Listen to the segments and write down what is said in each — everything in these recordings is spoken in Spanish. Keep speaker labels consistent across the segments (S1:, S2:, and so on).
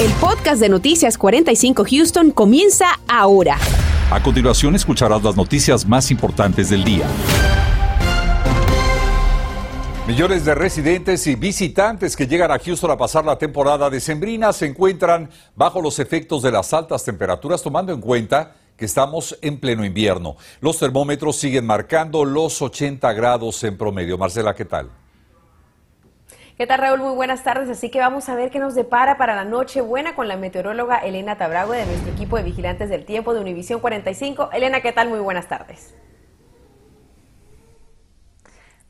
S1: El podcast de Noticias 45 Houston comienza ahora.
S2: A continuación escucharás las noticias más importantes del día. Millones de residentes y visitantes que llegan a Houston a pasar la temporada decembrina se encuentran bajo los efectos de las altas temperaturas, tomando en cuenta que estamos en pleno invierno. Los termómetros siguen marcando los 80 grados en promedio. Marcela, ¿qué tal?
S3: ¿Qué tal, Raúl? Muy buenas tardes. Así que vamos a ver qué nos depara para la noche buena con la meteoróloga Elena Tabrague de nuestro equipo de vigilantes del tiempo de Univisión 45. Elena, ¿qué tal? Muy buenas tardes.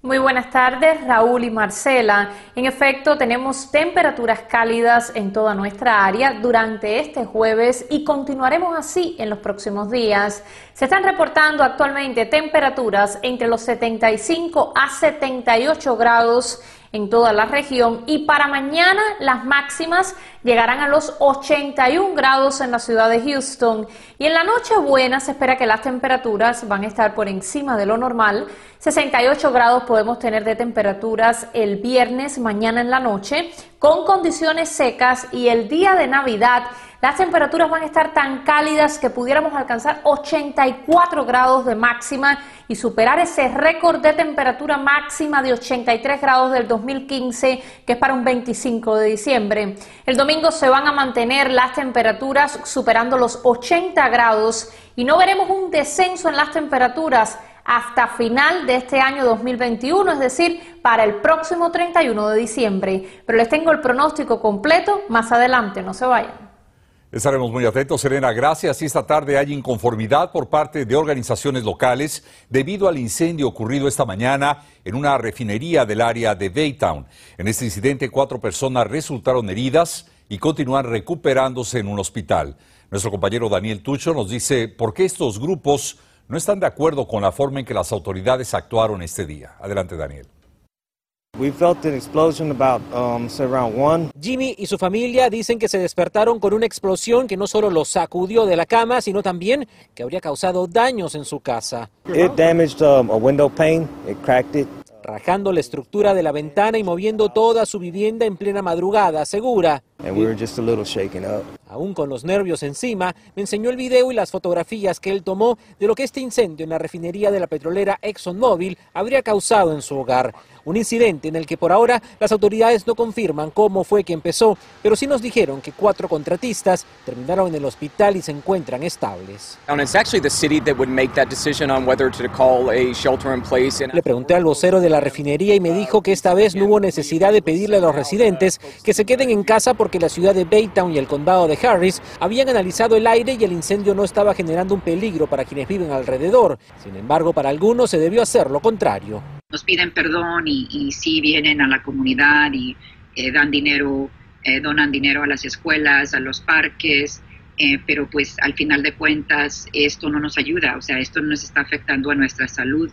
S4: Muy buenas tardes, Raúl y Marcela. En efecto, tenemos temperaturas cálidas en toda nuestra área durante este jueves y continuaremos así en los próximos días. Se están reportando actualmente temperaturas entre los 75 a 78 grados en toda la región y para mañana las máximas llegarán a los 81 grados en la ciudad de Houston y en la noche buena se espera que las temperaturas van a estar por encima de lo normal. 68 grados podemos tener de temperaturas el viernes mañana en la noche con condiciones secas y el día de Navidad las temperaturas van a estar tan cálidas que pudiéramos alcanzar 84 grados de máxima y superar ese récord de temperatura máxima de 83 grados del 2015, que es para un 25 de diciembre. El domingo se van a mantener las temperaturas superando los 80 grados y no veremos un descenso en las temperaturas hasta final de este año 2021, es decir, para el próximo 31 de diciembre. Pero les tengo el pronóstico completo más adelante, no se vayan.
S2: Estaremos muy atentos, Serena. Gracias. Y esta tarde hay inconformidad por parte de organizaciones locales debido al incendio ocurrido esta mañana en una refinería del área de Baytown. En este incidente, cuatro personas resultaron heridas y continúan recuperándose en un hospital. Nuestro compañero Daniel Tucho nos dice por qué estos grupos no están de acuerdo con la forma en que las autoridades actuaron este día. Adelante, Daniel.
S5: Um, Jimmy y su familia dicen que se despertaron con una explosión que no solo los sacudió de la cama, sino también que habría causado daños en su casa. Rajando la estructura de la ventana y moviendo toda su vivienda en plena madrugada, segura. Aún con los nervios encima, me enseñó el video y las fotografías que él tomó de lo que este incendio en la refinería de la petrolera ExxonMobil habría causado en su hogar. Un incidente en el que por ahora las autoridades no confirman cómo fue que empezó, pero sí nos dijeron que cuatro contratistas terminaron en el hospital y se encuentran estables. Le pregunté al vocero de la refinería y me dijo que esta vez no hubo necesidad de pedirle a los residentes que se queden en casa porque la ciudad de Baytown y el condado de Harris habían analizado el aire y el incendio no estaba generando un peligro para quienes viven alrededor. Sin embargo, para algunos se debió hacer lo contrario
S6: nos piden perdón y, y sí vienen a la comunidad y eh, dan dinero, eh, donan dinero a las escuelas, a los parques, eh, pero pues al final de cuentas esto no nos ayuda, o sea, esto nos está afectando a nuestra salud.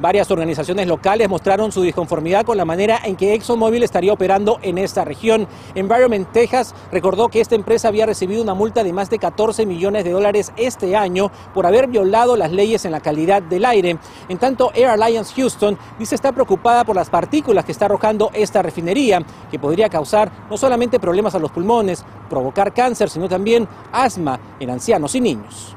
S5: Varias organizaciones locales mostraron su disconformidad con la manera en que ExxonMobil estaría operando en esta región. Environment Texas recordó que esta empresa había recibido una multa de más de 14 millones de dólares este año por haber violado las leyes en la calidad del aire. En tanto, Air Alliance Houston dice estar preocupada por las partículas que está arrojando esta refinería, que podría causar no solamente problemas a los pulmones, provocar cáncer, sino también asma en ancianos y niños.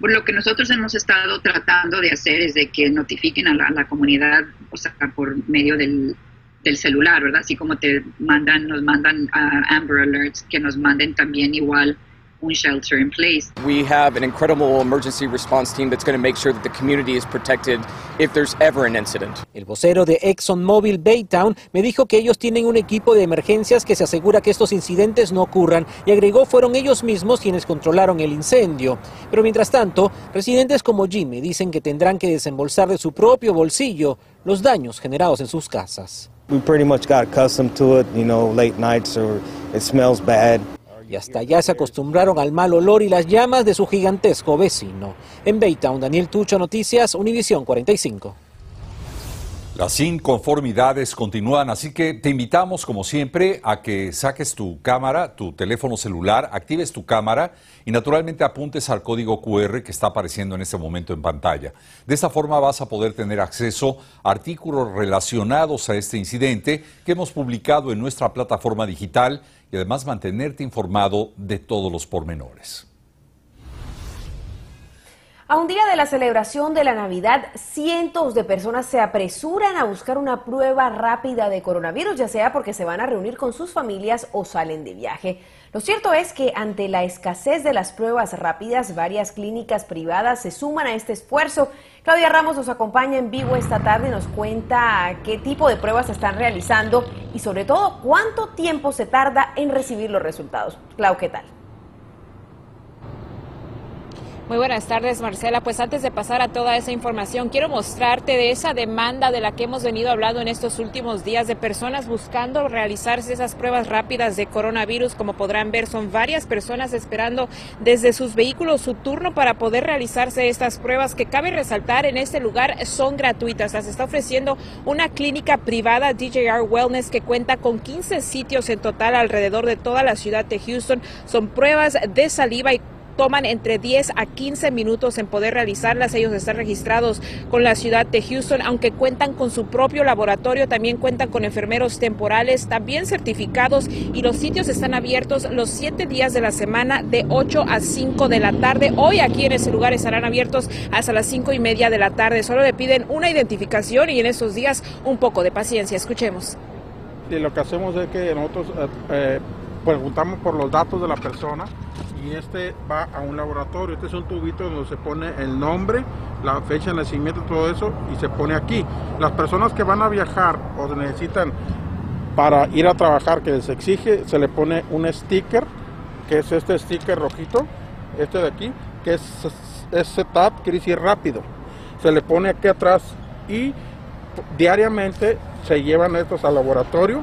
S6: Bueno, lo que nosotros hemos estado tratando de hacer es de que notifiquen a la, comunidad, o sea, por medio del, del, celular, ¿verdad? Así como te mandan, nos mandan a Amber Alerts, que nos manden también igual un shelter in place.
S7: We have an incredible emergency response team that's going to make sure that the community is protected if there's ever an incident.
S5: El vocero de ExxonMobil Baytown me dijo que ellos tienen un equipo de emergencias que se asegura que estos incidentes no ocurran y agregó fueron ellos mismos quienes controlaron el incendio. Pero mientras tanto, residentes como Jimmy dicen que tendrán que desembolsar de su propio bolsillo los daños generados en sus casas.
S8: We pretty much got accustomed to it, you know, late nights or it smells bad
S5: y hasta allá se acostumbraron al mal olor y las llamas de su gigantesco vecino. En Baytown, Daniel Tucho, Noticias, Univisión 45.
S2: Las inconformidades continúan, así que te invitamos, como siempre, a que saques tu cámara, tu teléfono celular, actives tu cámara y naturalmente apuntes al código QR que está apareciendo en este momento en pantalla. De esta forma vas a poder tener acceso a artículos relacionados a este incidente que hemos publicado en nuestra plataforma digital y además mantenerte informado de todos los pormenores.
S3: A un día de la celebración de la Navidad, cientos de personas se apresuran a buscar una prueba rápida de coronavirus, ya sea porque se van a reunir con sus familias o salen de viaje. Lo cierto es que ante la escasez de las pruebas rápidas, varias clínicas privadas se suman a este esfuerzo. Claudia Ramos nos acompaña en vivo esta tarde y nos cuenta qué tipo de pruebas se están realizando y sobre todo cuánto tiempo se tarda en recibir los resultados. Clau, ¿qué tal?
S9: Muy buenas tardes, Marcela. Pues antes de pasar a toda esa información, quiero mostrarte de esa demanda de la que hemos venido hablando en estos últimos días de personas buscando realizarse esas pruebas rápidas de coronavirus. Como podrán ver, son varias personas esperando desde sus vehículos su turno para poder realizarse estas pruebas que cabe resaltar en este lugar son gratuitas. Las está ofreciendo una clínica privada DJR Wellness que cuenta con 15 sitios en total alrededor de toda la ciudad de Houston. Son pruebas de saliva y toman entre 10 a 15 minutos en poder realizarlas. Ellos están registrados con la ciudad de Houston, aunque cuentan con su propio laboratorio, también cuentan con enfermeros temporales, también certificados y los sitios están abiertos los siete días de la semana de 8 a 5 de la tarde. Hoy aquí en ese lugar estarán abiertos hasta las 5 y media de la tarde. Solo le piden una identificación y en esos días un poco de paciencia. Escuchemos.
S10: Y lo que hacemos es que nosotros eh, eh, preguntamos por los datos de la persona y este va a un laboratorio. Este es un tubito donde se pone el nombre, la fecha de nacimiento, todo eso y se pone aquí. Las personas que van a viajar o necesitan para ir a trabajar que les exige, se le pone un sticker, que es este sticker rojito, este de aquí, que es, es setup, decir rápido. Se le pone aquí atrás y diariamente se llevan estos al laboratorio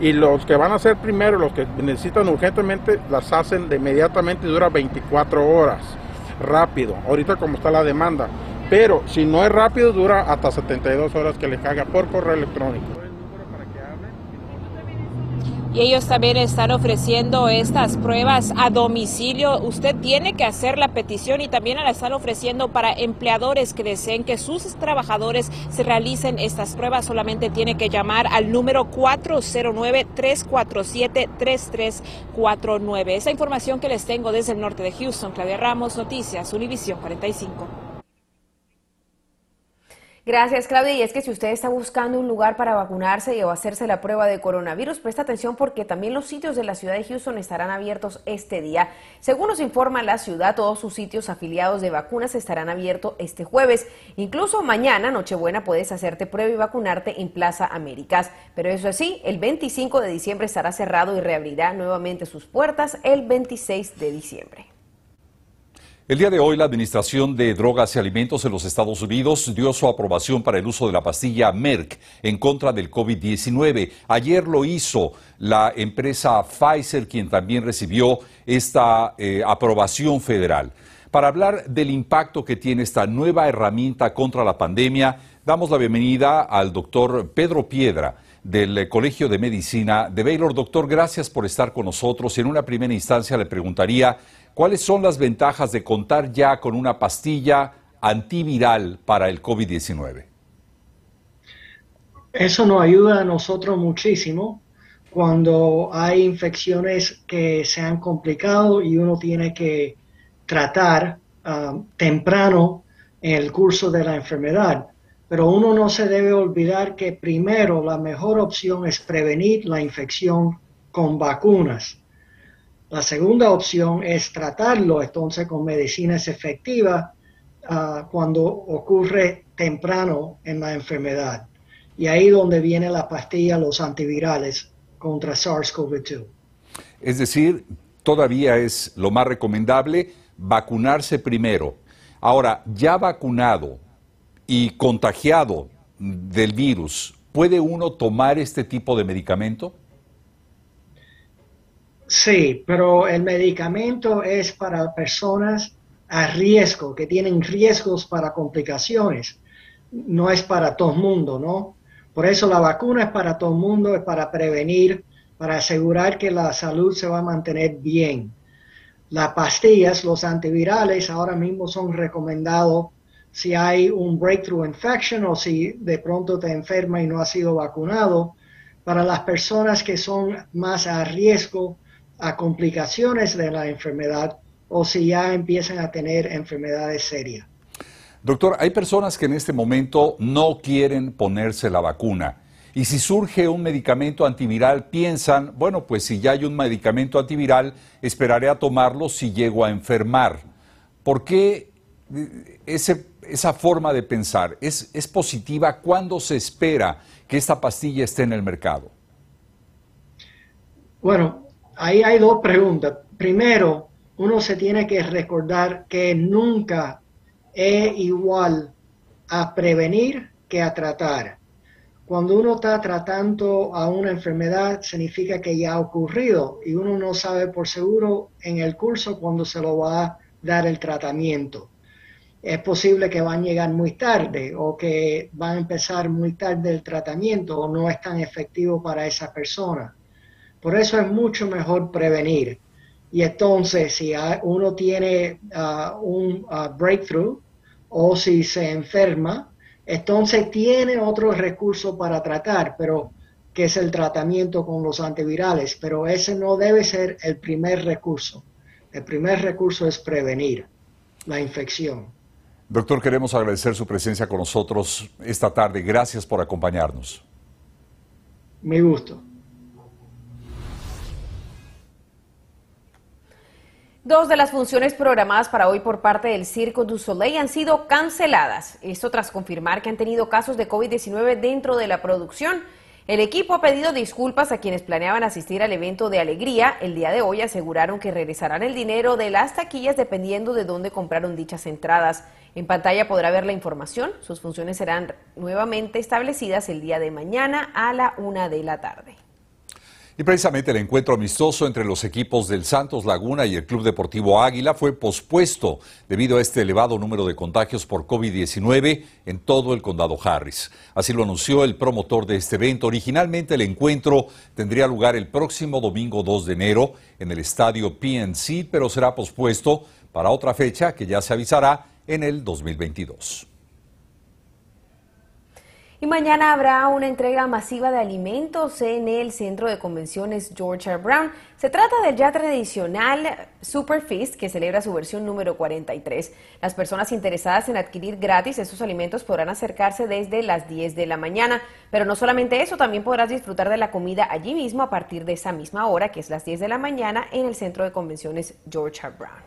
S10: y los que van a ser primero, los que necesitan urgentemente, las hacen de inmediatamente y dura 24 horas, rápido, ahorita como está la demanda. Pero si no es rápido, dura hasta 72 horas que le caiga por correo electrónico
S9: y ellos también están ofreciendo estas pruebas a domicilio. Usted tiene que hacer la petición y también la están ofreciendo para empleadores que deseen que sus trabajadores se realicen estas pruebas. Solamente tiene que llamar al número 409-347-3349. Esa información que les tengo desde el norte de Houston, Claudia Ramos, Noticias, Univisión 45.
S3: Gracias, Claudia. Y es que si usted está buscando un lugar para vacunarse o hacerse la prueba de coronavirus, presta atención porque también los sitios de la ciudad de Houston estarán abiertos este día. Según nos informa la ciudad, todos sus sitios afiliados de vacunas estarán abiertos este jueves. Incluso mañana, Nochebuena, puedes hacerte prueba y vacunarte en Plaza Américas. Pero eso sí, el 25 de diciembre estará cerrado y reabrirá nuevamente sus puertas el 26 de diciembre.
S2: El día de hoy, la Administración de Drogas y Alimentos en los Estados Unidos dio su aprobación para el uso de la pastilla Merck en contra del COVID-19. Ayer lo hizo la empresa Pfizer, quien también recibió esta eh, aprobación federal. Para hablar del impacto que tiene esta nueva herramienta contra la pandemia, damos la bienvenida al doctor Pedro Piedra del Colegio de Medicina de Baylor. Doctor, gracias por estar con nosotros. En una primera instancia le preguntaría ¿Cuáles son las ventajas de contar ya con una pastilla antiviral para el COVID-19?
S11: Eso nos ayuda a nosotros muchísimo cuando hay infecciones que se han complicado y uno tiene que tratar ah, temprano en el curso de la enfermedad. Pero uno no se debe olvidar que primero la mejor opción es prevenir la infección con vacunas. La segunda opción es tratarlo entonces con medicinas efectivas ah, cuando ocurre temprano en la enfermedad. Y ahí donde viene la pastilla, los antivirales contra SARS-CoV-2.
S2: Es decir, todavía es lo más recomendable vacunarse primero. Ahora, ya vacunado y contagiado del virus, ¿puede uno tomar este tipo de medicamento?
S11: Sí, pero el medicamento es para personas a riesgo, que tienen riesgos para complicaciones. No es para todo el mundo, ¿no? Por eso la vacuna es para todo el mundo, es para prevenir, para asegurar que la salud se va a mantener bien. Las pastillas, los antivirales, ahora mismo son recomendados si hay un breakthrough infection o si de pronto te enferma y no has sido vacunado, para las personas que son más a riesgo a complicaciones de la enfermedad o si ya empiezan a tener enfermedades serias.
S2: Doctor, hay personas que en este momento no quieren ponerse la vacuna. Y si surge un medicamento antiviral, piensan, bueno, pues si ya hay un medicamento antiviral, esperaré a tomarlo si llego a enfermar. ¿Por qué ese, esa forma de pensar es, es positiva cuando se espera que esta pastilla esté en el mercado?
S11: Bueno, ahí hay dos preguntas. Primero, uno se tiene que recordar que nunca es igual a prevenir que a tratar. Cuando uno está tratando a una enfermedad, significa que ya ha ocurrido y uno no sabe por seguro en el curso cuándo se lo va a dar el tratamiento. Es posible que van a llegar muy tarde o que van a empezar muy tarde el tratamiento o no es tan efectivo para esa persona. Por eso es mucho mejor prevenir. Y entonces, si uno tiene uh, un uh, breakthrough o si se enferma, entonces tiene otro recurso para tratar, pero que es el tratamiento con los antivirales, pero ese no debe ser el primer recurso. El primer recurso es prevenir la infección.
S2: Doctor, queremos agradecer su presencia con nosotros esta tarde. Gracias por acompañarnos.
S11: Mi gusto.
S3: Dos de las funciones programadas para hoy por parte del Circo du Soleil han sido canceladas. Esto tras confirmar que han tenido casos de COVID-19 dentro de la producción. El equipo ha pedido disculpas a quienes planeaban asistir al evento de alegría. El día de hoy aseguraron que regresarán el dinero de las taquillas dependiendo de dónde compraron dichas entradas. En pantalla podrá ver la información. Sus funciones serán nuevamente establecidas el día de mañana a la una de la tarde.
S2: Y precisamente el encuentro amistoso entre los equipos del Santos Laguna y el Club Deportivo Águila fue pospuesto debido a este elevado número de contagios por COVID-19 en todo el condado Harris. Así lo anunció el promotor de este evento. Originalmente el encuentro tendría lugar el próximo domingo 2 de enero en el estadio PNC, pero será pospuesto para otra fecha que ya se avisará en el 2022.
S3: Y mañana habrá una entrega masiva de alimentos en el Centro de Convenciones George R. Brown. Se trata del ya tradicional Super Feast que celebra su versión número 43. Las personas interesadas en adquirir gratis estos alimentos podrán acercarse desde las 10 de la mañana. Pero no solamente eso, también podrás disfrutar de la comida allí mismo a partir de esa misma hora, que es las 10 de la mañana, en el Centro de Convenciones George R. Brown.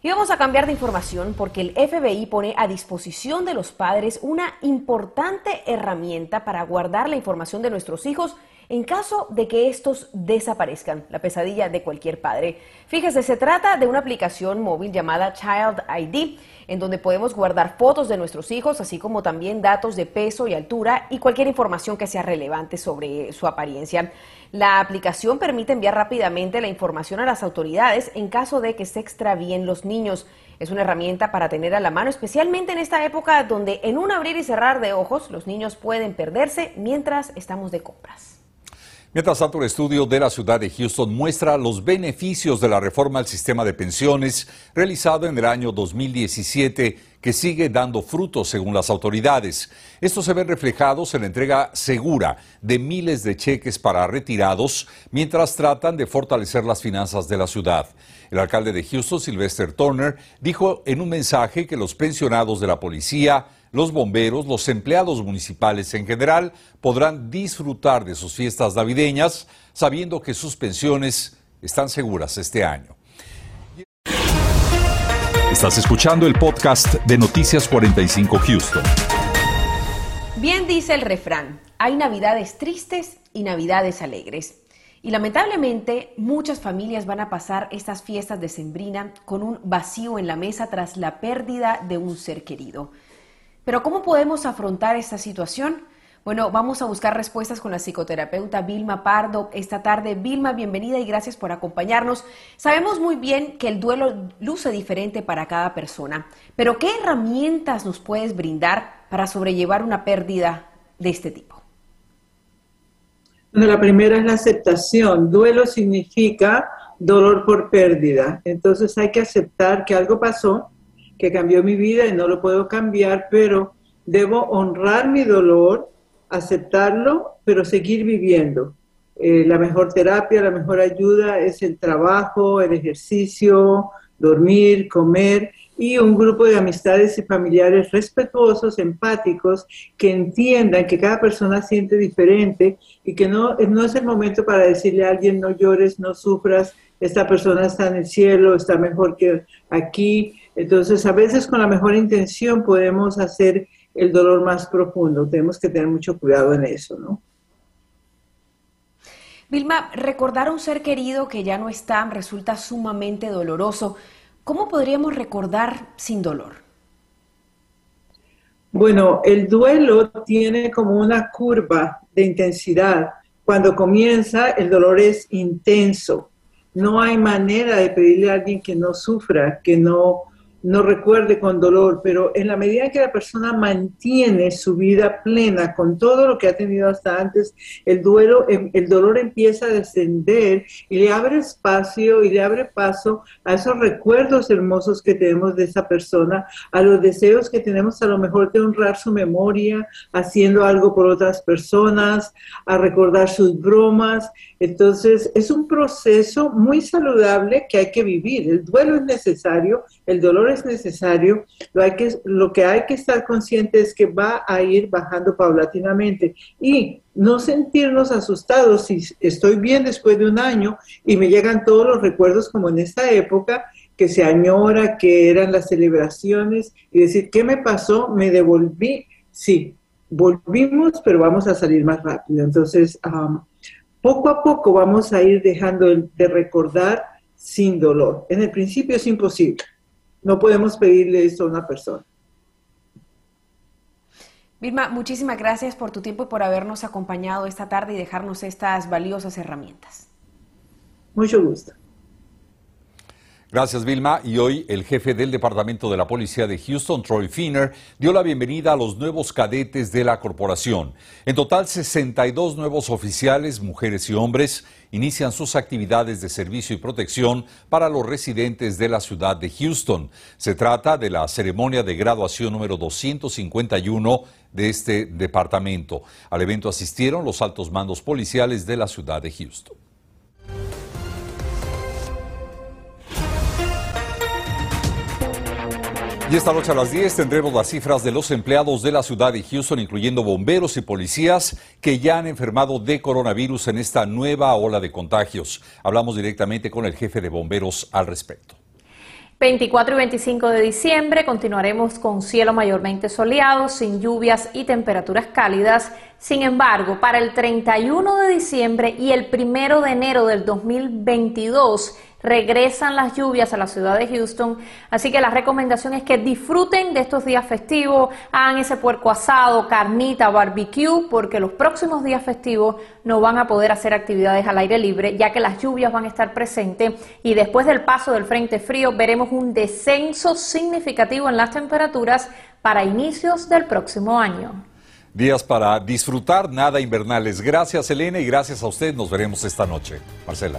S3: Y vamos a cambiar de información porque el FBI pone a disposición de los padres una importante herramienta para guardar la información de nuestros hijos en caso de que estos desaparezcan, la pesadilla de cualquier padre. Fíjese, se trata de una aplicación móvil llamada Child ID, en donde podemos guardar fotos de nuestros hijos, así como también datos de peso y altura y cualquier información que sea relevante sobre su apariencia. La aplicación permite enviar rápidamente la información a las autoridades en caso de que se extravíen los niños. Es una herramienta para tener a la mano, especialmente en esta época donde en un abrir y cerrar de ojos los niños pueden perderse mientras estamos de compras.
S2: Mientras tanto, el estudio de la ciudad de Houston muestra los beneficios de la reforma al sistema de pensiones realizado en el año 2017 que sigue dando frutos según las autoridades. Estos se ven reflejados en la entrega segura de miles de cheques para retirados mientras tratan de fortalecer las finanzas de la ciudad. El alcalde de Houston, Sylvester Turner, dijo en un mensaje que los pensionados de la policía, los bomberos, los empleados municipales en general podrán disfrutar de sus fiestas navideñas sabiendo que sus pensiones están seguras este año. Estás escuchando el podcast de Noticias 45 Houston.
S3: Bien dice el refrán, hay navidades tristes y navidades alegres. Y lamentablemente muchas familias van a pasar estas fiestas de Sembrina con un vacío en la mesa tras la pérdida de un ser querido. Pero ¿cómo podemos afrontar esta situación? Bueno, vamos a buscar respuestas con la psicoterapeuta Vilma Pardo esta tarde. Vilma, bienvenida y gracias por acompañarnos. Sabemos muy bien que el duelo luce diferente para cada persona, pero ¿qué herramientas nos puedes brindar para sobrellevar una pérdida de este tipo?
S12: La primera es la aceptación. Duelo significa dolor por pérdida. Entonces hay que aceptar que algo pasó, que cambió mi vida y no lo puedo cambiar, pero debo honrar mi dolor, aceptarlo, pero seguir viviendo. Eh, la mejor terapia, la mejor ayuda es el trabajo, el ejercicio, dormir, comer y un grupo de amistades y familiares respetuosos, empáticos, que entiendan que cada persona siente diferente y que no, no es el momento para decirle a alguien no llores, no sufras, esta persona está en el cielo, está mejor que aquí. Entonces, a veces con la mejor intención podemos hacer el dolor más profundo. Tenemos que tener mucho cuidado en eso, ¿no?
S3: Vilma, recordar a un ser querido que ya no está resulta sumamente doloroso. ¿Cómo podríamos recordar sin dolor?
S12: Bueno, el duelo tiene como una curva de intensidad. Cuando comienza, el dolor es intenso. No hay manera de pedirle a alguien que no sufra, que no no recuerde con dolor, pero en la medida que la persona mantiene su vida plena con todo lo que ha tenido hasta antes, el duelo, em, el dolor empieza a descender y le abre espacio y le abre paso a esos recuerdos hermosos que tenemos de esa persona, a los deseos que tenemos a lo mejor de honrar su memoria, haciendo algo por otras personas, a recordar sus bromas. Entonces, es un proceso muy saludable que hay que vivir. El duelo es necesario, el dolor es necesario, lo, hay que, lo que hay que estar consciente es que va a ir bajando paulatinamente y no sentirnos asustados si estoy bien después de un año y me llegan todos los recuerdos como en esta época que se añora, que eran las celebraciones y decir, ¿qué me pasó? Me devolví. Sí, volvimos, pero vamos a salir más rápido. Entonces, poco a poco vamos a ir dejando de recordar sin dolor. En el principio es imposible. No podemos pedirle eso a una persona.
S3: Vilma, muchísimas gracias por tu tiempo y por habernos acompañado esta tarde y dejarnos estas valiosas herramientas.
S12: Mucho gusto.
S2: Gracias, Vilma. Y hoy el jefe del Departamento de la Policía de Houston, Troy Finner, dio la bienvenida a los nuevos cadetes de la corporación. En total, 62 nuevos oficiales, mujeres y hombres, inician sus actividades de servicio y protección para los residentes de la ciudad de Houston. Se trata de la ceremonia de graduación número 251 de este departamento. Al evento asistieron los altos mandos policiales de la ciudad de Houston. Y esta noche a las 10 tendremos las cifras de los empleados de la ciudad de Houston, incluyendo bomberos y policías que ya han enfermado de coronavirus en esta nueva ola de contagios. Hablamos directamente con el jefe de bomberos al respecto.
S4: 24 y 25 de diciembre continuaremos con cielo mayormente soleado, sin lluvias y temperaturas cálidas. Sin embargo, para el 31 de diciembre y el 1 de enero del 2022, regresan las lluvias a la ciudad de Houston, así que la recomendación es que disfruten de estos días festivos, hagan ese puerco asado, carnita, barbecue, porque los próximos días festivos no van a poder hacer actividades al aire libre, ya que las lluvias van a estar presentes y después del paso del frente frío veremos un descenso significativo en las temperaturas para inicios del próximo año.
S2: Días para disfrutar, nada invernales. Gracias Elena y gracias a usted. Nos veremos esta noche. Marcela.